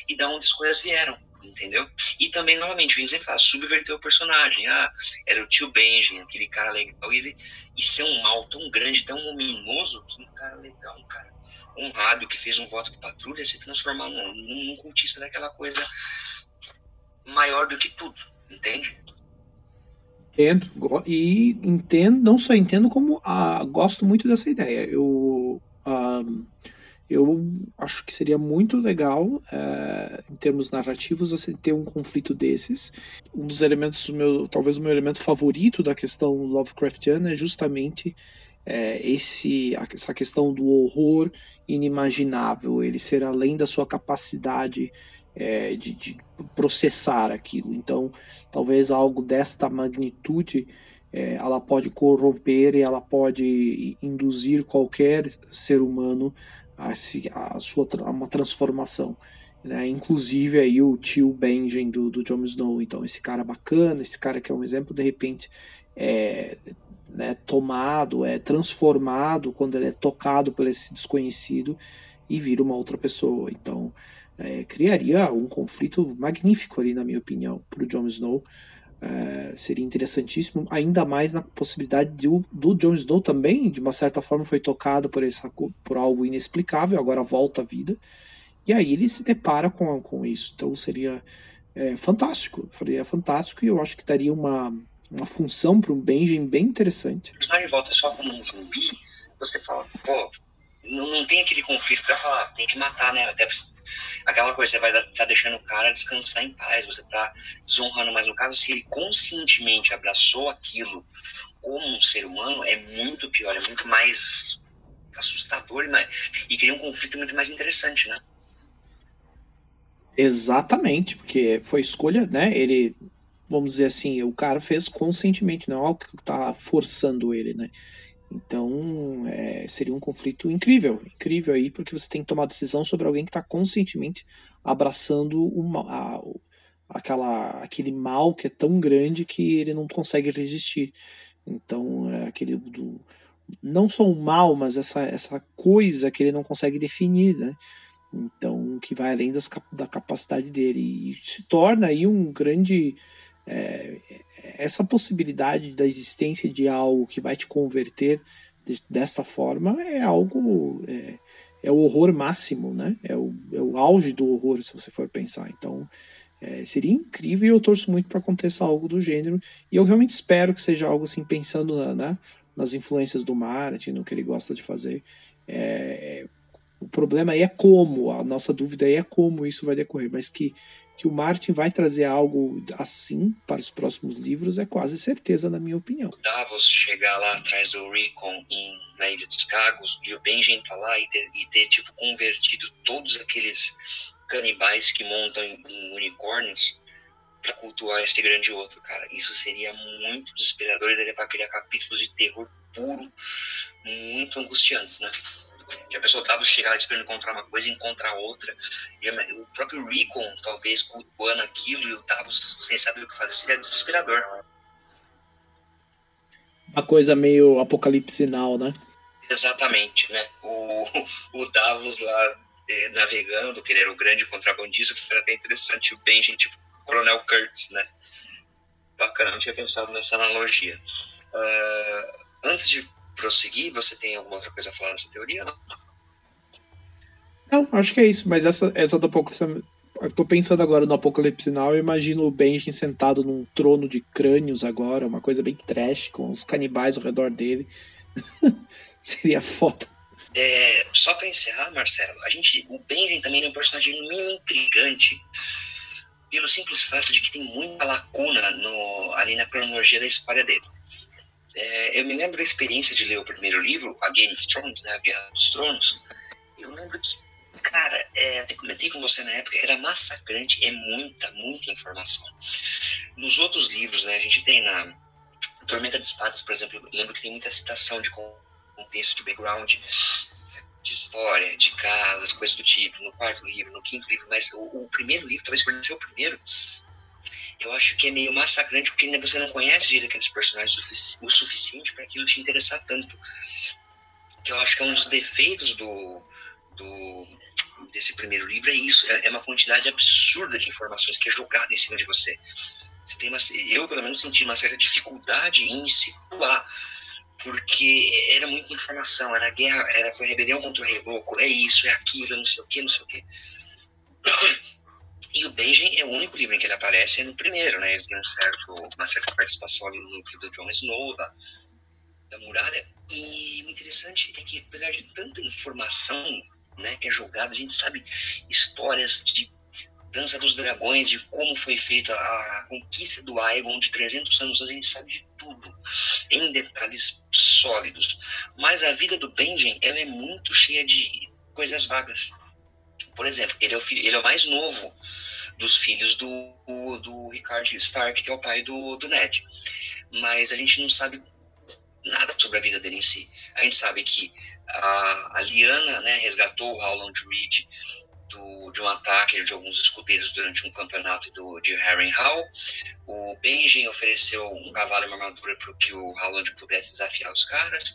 e da onde as coisas vieram entendeu? E também, novamente, o Winston fala, subverter o personagem. Ah, era o tio Benjamin, aquele cara legal, e, ele, e ser um mal tão grande, tão ominoso, que um cara legal, um cara honrado que fez um voto de patrulha se transformar num, num cultista daquela coisa maior do que tudo, entende? Entendo. E entendo, não só entendo, como ah, gosto muito dessa ideia. Eu, ah, eu acho que seria muito legal, eh, em termos narrativos, você ter um conflito desses. Um dos elementos, meu, talvez o meu elemento favorito da questão Lovecraftiana é justamente é, esse, essa questão do horror inimaginável, ele ser além da sua capacidade é, de, de, processar aquilo. Então, talvez algo desta magnitude é, ela pode corromper e ela pode induzir qualquer ser humano a, se, a sua a uma transformação. Né? Inclusive aí o tio Benjen do, do Jon Snow. Então, esse cara bacana, esse cara que é um exemplo, de repente é né, tomado, é transformado quando ele é tocado por esse desconhecido e vira uma outra pessoa. Então, é, criaria um conflito magnífico ali, na minha opinião, para o Jon Snow. É, seria interessantíssimo, ainda mais na possibilidade de, do Jon Snow também, de uma certa forma, foi tocado por, essa, por algo inexplicável, agora volta à vida, e aí ele se depara com, com isso. Então seria é, fantástico, seria fantástico, e eu acho que daria uma, uma função para um Benjamin bem interessante. O personagem volta só como um zumbi, você fala, pô, não, não tem aquele conflito para falar, tem que matar, né? Até aquela coisa, você vai tá deixando o cara descansar em paz, você tá desonrando, mas no caso, se ele conscientemente abraçou aquilo como um ser humano, é muito pior, é muito mais assustador né? e cria um conflito muito mais interessante, né? Exatamente, porque foi escolha, né? Ele, vamos dizer assim, o cara fez conscientemente, não é algo que tá forçando ele, né? Então, é, seria um conflito incrível, incrível aí, porque você tem que tomar decisão sobre alguém que está conscientemente abraçando uma, a, aquela, aquele mal que é tão grande que ele não consegue resistir. Então, é aquele do, não só o mal, mas essa, essa coisa que ele não consegue definir, né? Então, que vai além das, da capacidade dele e se torna aí um grande é, essa possibilidade da existência de algo que vai te converter de, dessa forma é algo é, é, o horror máximo, né? É o, é o auge do horror se você for pensar. Então é, seria incrível e eu torço muito para aconteça algo do gênero e eu realmente espero que seja algo assim pensando na, né, nas influências do Martin, no que ele gosta de fazer. É, o problema aí é como, a nossa dúvida aí é como isso vai decorrer, mas que que o Martin vai trazer algo assim para os próximos livros é quase certeza, na minha opinião. Davos chegar lá atrás do Recon em, na Ilha dos Cagos e o Benjen tá lá e ter, e ter tipo, convertido todos aqueles canibais que montam em, em unicórnios para cultuar esse grande outro, cara. Isso seria muito desesperador e daria para criar capítulos de terror puro, muito angustiantes, né? Que a pessoa tava chegar lá esperando encontrar uma coisa e encontrar outra. E o próprio Recon, talvez, cultuando aquilo e o Davos sem saber o que fazer, seria desesperador. Uma coisa meio apocalipse now, né? Exatamente, né? O, o Davos lá eh, navegando, que ele era o grande contrabandista, foi até interessante. O Benjen, tipo, Coronel Kurtz, né? Bacana, não tinha pensado nessa analogia. Uh, antes de prosseguir, você tem alguma outra coisa a falar nessa teoria? Não, não acho que é isso, mas essa, essa do Apocalipse. Eu tô pensando agora no Apocalipse Now, eu imagino o Benjamin sentado num trono de crânios agora, uma coisa bem trash, com os canibais ao redor dele. Seria foda. É, só pra encerrar, Marcelo, a gente, o Benjamin também é um personagem mínimo intrigante pelo simples fato de que tem muita lacuna no, ali na cronologia da história dele. É, eu me lembro da experiência de ler o primeiro livro, A Game of Thrones, né, A Guerra dos Tronos. Eu lembro que, cara, é, até comentei com você na época, era massacrante, é muita, muita informação. Nos outros livros, né, a gente tem na Tormenta de Espadas, por exemplo, eu lembro que tem muita citação de contexto, de background, de história, de casas, coisas do tipo, no quarto livro, no quinto livro, mas o, o primeiro livro, talvez por ser o primeiro, eu acho que é meio massacrante porque você não conhece direito aqueles personagens o suficiente para aquilo te interessar tanto. Que eu acho que é um dos defeitos do, do desse primeiro livro é isso, é, é uma quantidade absurda de informações que é jogada em cima de você. Você tem uma, eu pelo menos senti uma certa dificuldade em situar porque era muita informação, era guerra, era foi rebelião contra o rei louco, é isso, é aquilo, não sei o que, não sei o que. E o Benjen é o único livro em que ele aparece é no primeiro, né? Ele tem um certo, uma certa participação ali no núcleo do Jon Snow, da, da muralha. E o interessante é que, apesar de tanta informação né, que é jogada, a gente sabe histórias de Dança dos Dragões, de como foi feita a conquista do Aegon de 300 anos, a gente sabe de tudo, em detalhes sólidos. Mas a vida do Benjen, ela é muito cheia de coisas vagas. Por exemplo, ele é o, filho, ele é o mais novo dos filhos do, do Rickard Stark, que é o pai do, do Ned. Mas a gente não sabe nada sobre a vida dele em si. A gente sabe que a, a Liana né, resgatou o Howland Reed do, de um ataque de alguns escudeiros durante um campeonato do, de Harrenhal. O Benjen ofereceu um cavalo e uma armadura para que o Howland pudesse desafiar os caras.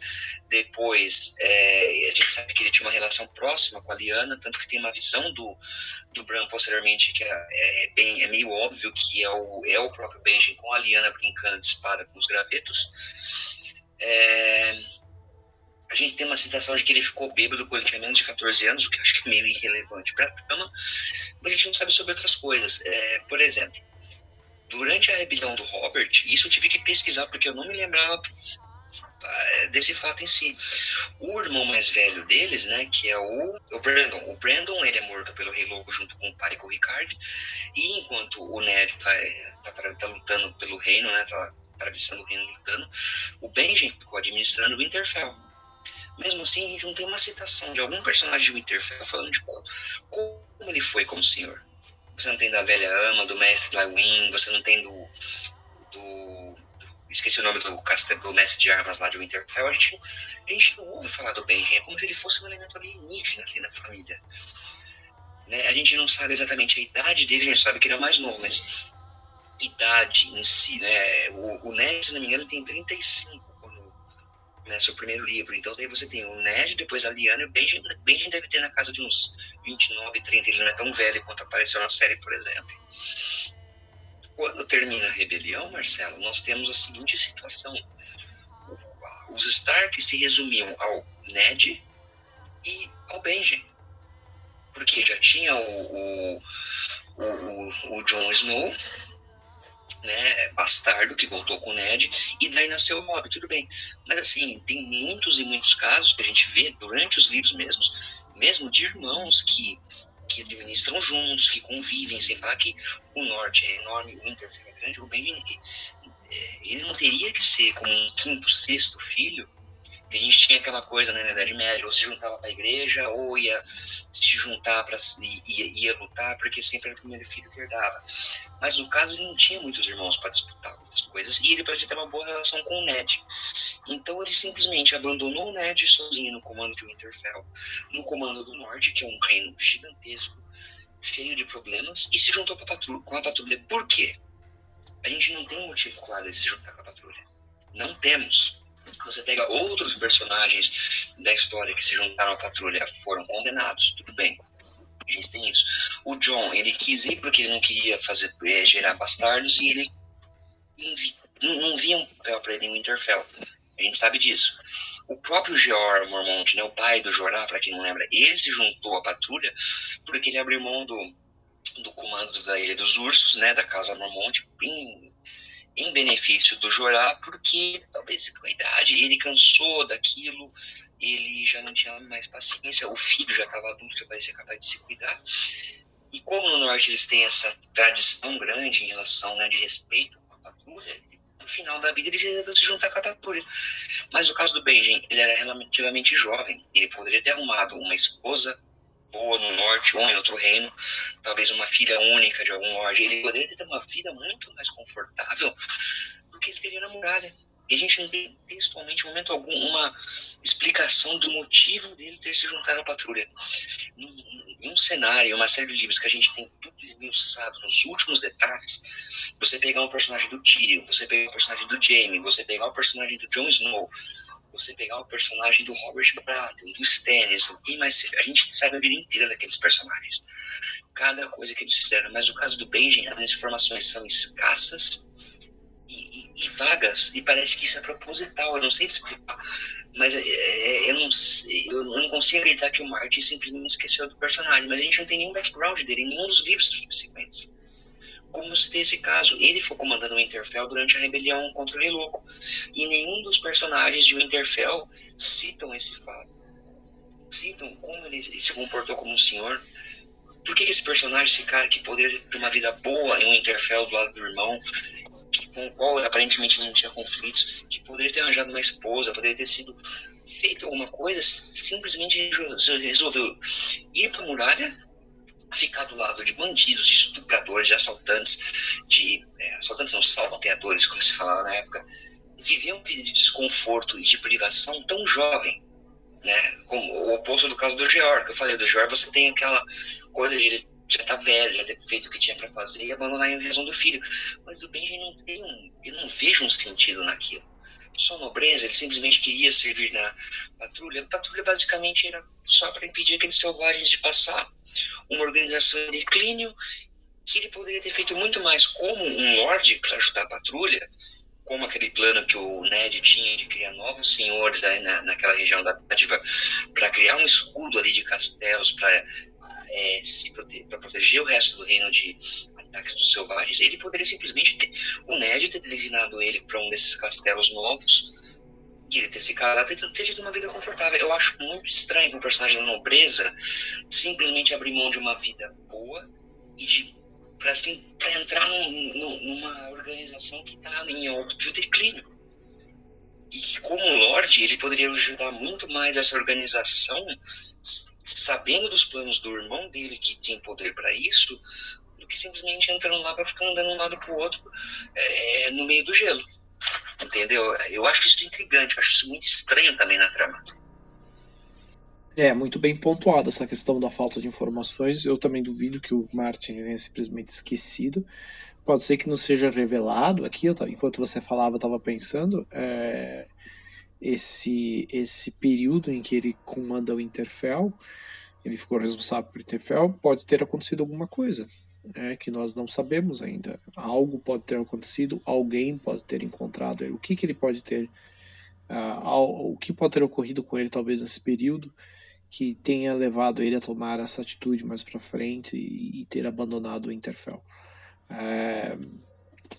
Depois, é, a gente sabe que ele tinha uma relação próxima com a Liana, tanto que tem uma visão do, do Bran posteriormente que é, é, bem, é meio óbvio que é o, é o próprio Benjen com a Liana brincando de espada com os gravetos. É, a gente tem uma citação de que ele ficou bêbado quando tinha menos de 14 anos, o que acho que é meio irrelevante para a trama, mas a gente não sabe sobre outras coisas. É, por exemplo, durante a rebelião do Robert, isso eu tive que pesquisar porque eu não me lembrava é, desse fato em si. O irmão mais velho deles, né, que é o, o Brandon. O Brandon, ele é morto pelo Rei Louco junto com o pai, com o Ricard, e enquanto o Ned tá, é, tá, tá lutando pelo reino, né, tá atravessando o reino lutando, o Benjen ficou administrando o Winterfell. Mesmo assim, a gente não tem uma citação de algum personagem de Winterfell falando de como, ele foi como senhor. Você não tem da velha ama, do mestre Lywin, você não tem do, do, esqueci o nome do do mestre de armas lá de Winterfell. A gente, a gente não ouve falar do Benjen, é como se ele fosse um elemento alienígena ali na família. Né? A gente não sabe exatamente a idade dele, a gente sabe que ele é mais novo, mas idade em si, né? O, o Ned, se não me engano, tem 35 né, seu primeiro livro. Então daí você tem o Ned, depois a Liana e o Benjen. Benjen deve ter na casa de uns 29, 30. Ele não é tão velho quanto apareceu na série, por exemplo. Quando termina a rebelião, Marcelo, nós temos a seguinte situação. Os Stark se resumiam ao Ned e ao Benjen. Porque já tinha o, o, o, o Jon Snow, né, bastardo que voltou com o Ned, e daí nasceu o Hobbit, tudo bem. Mas assim, tem muitos e muitos casos que a gente vê durante os livros mesmos, mesmo de irmãos que, que administram juntos, que convivem, sem falar que o Norte é enorme, o Winterfell é grande, o Ben, é, ele não teria que ser como um quinto, sexto filho, a gente tinha aquela coisa né, na Idade Média, ou se juntava para a igreja, ou ia se juntar para ia, ia lutar, porque sempre era o primeiro filho que herdava. Mas no caso, ele não tinha muitos irmãos para disputar muitas coisas, e ele parecia ter uma boa relação com o Ned. Então ele simplesmente abandonou o Ned sozinho no comando de Winterfell, no comando do Norte, que é um reino gigantesco, cheio de problemas, e se juntou patrulha, com a patrulha. Por quê? A gente não tem um motivo claro de se juntar com a patrulha. Não temos. Você pega outros personagens da história que se juntaram à patrulha, foram condenados, tudo bem. A gente tem isso. O John, ele quis ir porque ele não queria fazer é, gerar bastardos e ele não via um papel para ele em Winterfell. A gente sabe disso. O próprio Geor Mormont, né, o pai do Jorah, para quem não lembra, ele se juntou à patrulha porque ele abriu mão do, do comando da Ilha dos Ursos, né, da Casa Mormont, em em benefício do Jorá, porque talvez com a idade ele cansou daquilo, ele já não tinha mais paciência, o filho já estava adulto, já parecia capaz de se cuidar. E como no norte eles têm essa tradição grande em relação né, de respeito a patrulha, no final da vida eles iam se juntar com a patrulha. Mas no caso do Benjen, ele era relativamente jovem, ele poderia ter arrumado uma esposa boa no norte ou em outro reino, talvez uma filha única de algum lorde, ele poderia ter uma vida muito mais confortável do que ele teria na muralha. E a gente não tem textualmente, em momento algum, uma explicação do motivo dele ter se juntado à patrulha. Em um cenário, uma série de livros que a gente tem tudo esmiuçado nos últimos detalhes, você pegar um personagem do Tyrion, você pegar um personagem do Jaime, você pegar um personagem do Jon Snow, você pegar o personagem do Robert Baratheon, do Stannis, quem mais a gente sabe a vida inteira daqueles personagens. Cada coisa que eles fizeram, mas no caso do Benjen, as informações são escassas e, e, vagas, e parece que isso é proposital, eu não sei explicar, mas é, é, eu, não, eu não consigo acreditar que o Martin simplesmente esqueceu do personagem, mas a gente não tem nenhum background dele em nenhum dos livros subsequentes. Como se desse caso, ele foi comandando o Winterfell durante a rebelião contra o Rei Louco, e nenhum dos personagens de Winterfell citam esse fato. Citam como ele se comportou como um senhor, por que, que esse personagem, esse cara que poderia ter uma vida boa em Winterfell do lado do irmão, com o qual aparentemente não tinha conflitos, que poderia ter arranjado uma esposa, poderia ter sido feito alguma coisa, simplesmente resolveu ir para a muralha, ficar do lado de bandidos, de estupradores, de assaltantes, de é, assaltantes não, salteadores, como se falava na época, viver uma vida de desconforto e de privação tão jovem, né? Como o oposto do caso do Georg, que eu falei, do Georg você tem aquela coisa de ele já tá velho, já ter feito o que tinha para fazer e abandonar em razão do filho. Mas o Benjamin não tem, eu não vejo um sentido naquilo. Só nobreza, ele simplesmente queria servir na patrulha. A patrulha basicamente era só para impedir aqueles selvagens de passar. Uma organização em declínio que ele poderia ter feito muito mais como um lord para ajudar a patrulha, como aquele plano que o Ned tinha de criar novos senhores na, naquela região da dádiva, para criar um escudo ali de castelos, para é, se prote para proteger o resto do reino de ataques dos selvagens, ele poderia simplesmente ter o Ned ter designado ele para um desses castelos novos e ele ter se casado e ter tido uma vida confortável. Eu acho muito estranho que um personagem da nobreza simplesmente abrir mão de uma vida boa e de para assim, entrar num, num, numa organização que está em óbvio declínio. E como Lorde, ele poderia ajudar muito mais essa organização sabendo dos planos do irmão dele, que tem poder para isso, do que simplesmente entrando lá para ficar andando de um lado para o outro é, no meio do gelo. Entendeu? Eu acho isso intrigante, acho isso muito estranho também na trama. É, muito bem pontuado essa questão da falta de informações. Eu também duvido que o Martin tenha simplesmente esquecido. Pode ser que não seja revelado aqui. Eu, enquanto você falava, eu estava pensando. É, esse, esse período em que ele comanda o Interfell, ele ficou responsável por Interfell, pode ter acontecido alguma coisa é, que nós não sabemos ainda. Algo pode ter acontecido, alguém pode ter encontrado ele. O que, que ele pode ter. Uh, o que pode ter ocorrido com ele, talvez, nesse período que tenha levado ele a tomar essa atitude mais para frente e, e, ter abandonado o Interfell. É,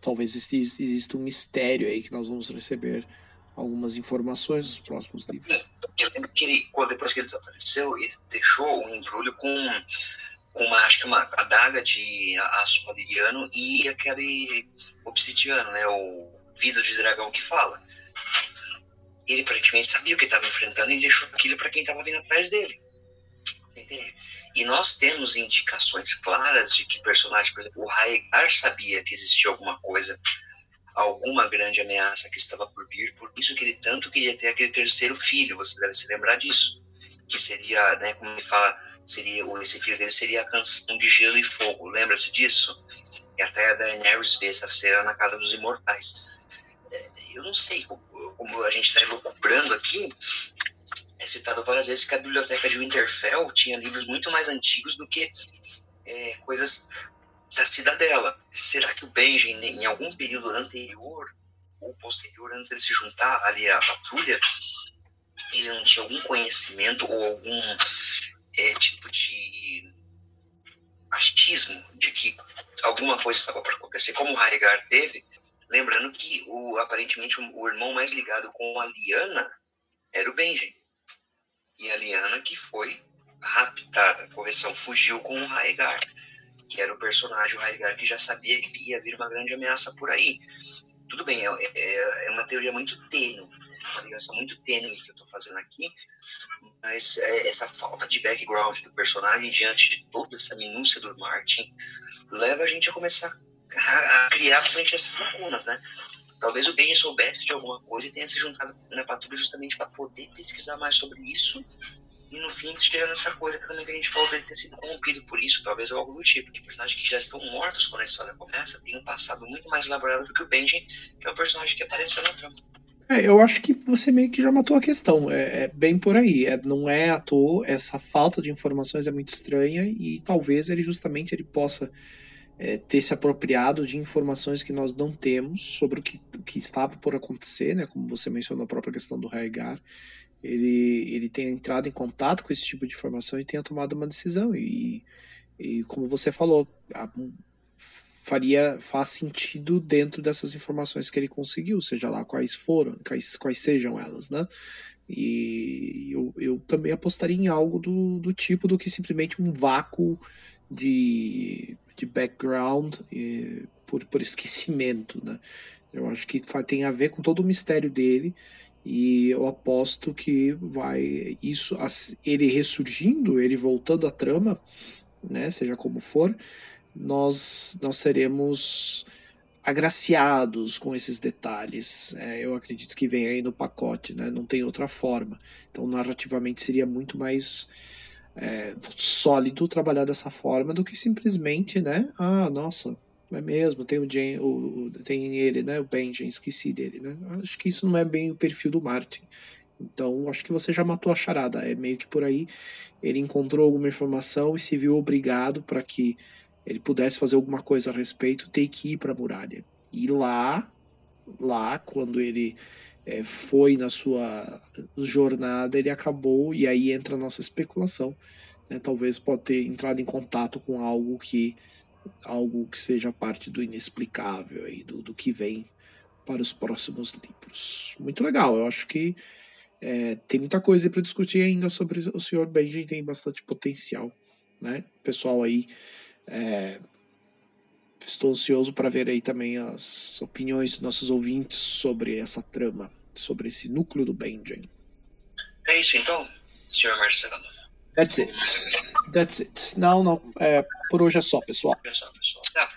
talvez exista um mistério aí que nós vamos receber algumas informações nos próximos livros. Eu lembro que ele, depois que ele desapareceu, ele deixou um embrulho com, com uma, acho que uma adaga de aço valeriano e aquele obsidiano, né, o vidro de dragão que fala. Ele aparentemente sabia o que estava enfrentando e deixou aquilo para quem estava vindo atrás dele. Entende? E nós temos indicações claras de que personagens, por exemplo, o Raegar sabia que existia alguma coisa alguma grande ameaça que estava por vir, por isso que ele tanto queria ter aquele terceiro filho, você deve se lembrar disso, que seria, né, como ele fala, seria, esse filho dele seria a canção de gelo e fogo, lembra-se disso? E até a Daenerys vê essa cena na Casa dos Imortais. É, eu não sei, como a gente está elucubrando aqui, é citado várias vezes que a biblioteca de Winterfell tinha livros muito mais antigos do que é, coisas da cidadela. Será que o Benjamin, em algum período anterior ou posterior, antes de se juntar ali à patrulha, ele não tinha algum conhecimento ou algum é, tipo de achismo de que alguma coisa estava para acontecer, como o Rhaegar teve, lembrando que o, aparentemente o, irmão mais ligado com a Liana era o Benjamin. E a Liana que foi raptada, correção, fugiu com o Rhaegar que era o personagem, o Raegar, que já sabia que ia vir uma grande ameaça por aí. Tudo bem, é, é, é uma teoria muito tênue, uma ligação muito tênue que eu estou fazendo aqui, mas é, essa falta de background do personagem diante de toda essa minúcia do Martin leva a gente a começar a, a criar frente essas lacunas, né? Talvez o Ben soubesse de alguma coisa e tenha se juntado na patrulha justamente para poder pesquisar mais sobre isso e no fim, tirando essa coisa que também que a gente falou dele ter sido corrompido por isso, talvez algo do tipo, que personagens que já estão mortos quando a história começa têm um passado muito mais elaborado do que o Benjen, que é um personagem que apareceu na trama. É, eu acho que você meio que já matou a questão. É, é bem por aí. É, não é à toa, essa falta de informações é muito estranha e talvez ele justamente ele possa é, ter se apropriado de informações que nós não temos sobre o que, o que estava por acontecer, né? Como você mencionou a própria questão do Raigar, ele, ele tenha entrado em contato com esse tipo de informação e tenha tomado uma decisão. E, e como você falou, a, faria faz sentido dentro dessas informações que ele conseguiu, seja lá quais foram, quais, quais sejam elas, né? E eu, eu também apostaria em algo do, do tipo do que simplesmente um vácuo de, de background e, por, por esquecimento, né? Eu acho que tem a ver com todo o mistério dele e eu aposto que vai isso ele ressurgindo, ele voltando à trama, né, seja como for, nós nós seremos agraciados com esses detalhes. É, eu acredito que vem aí no pacote, né? Não tem outra forma. Então, narrativamente seria muito mais é, sólido trabalhar dessa forma do que simplesmente, né? Ah, nossa, é mesmo, tem o, o, tem ele, né? O Benjamin, esqueci dele, né? Acho que isso não é bem o perfil do Martin. Então, acho que você já matou a charada. É meio que por aí. Ele encontrou alguma informação e se viu obrigado para que ele pudesse fazer alguma coisa a respeito, ter que ir para a muralha. E lá, lá, quando ele é, foi na sua jornada, ele acabou, e aí entra a nossa especulação. Né? Talvez pode ter entrado em contato com algo que algo que seja parte do inexplicável aí, do, do que vem para os próximos livros. Muito legal, eu acho que é, tem muita coisa para discutir ainda sobre o Sr. Benjamin, tem bastante potencial. Né? Pessoal aí, é, estou ansioso para ver aí também as opiniões dos nossos ouvintes sobre essa trama sobre esse núcleo do Benjamin. É isso então, senhor Marcelo. That's it. That's it. Não, não. É, por hoje é só, pessoal. Até a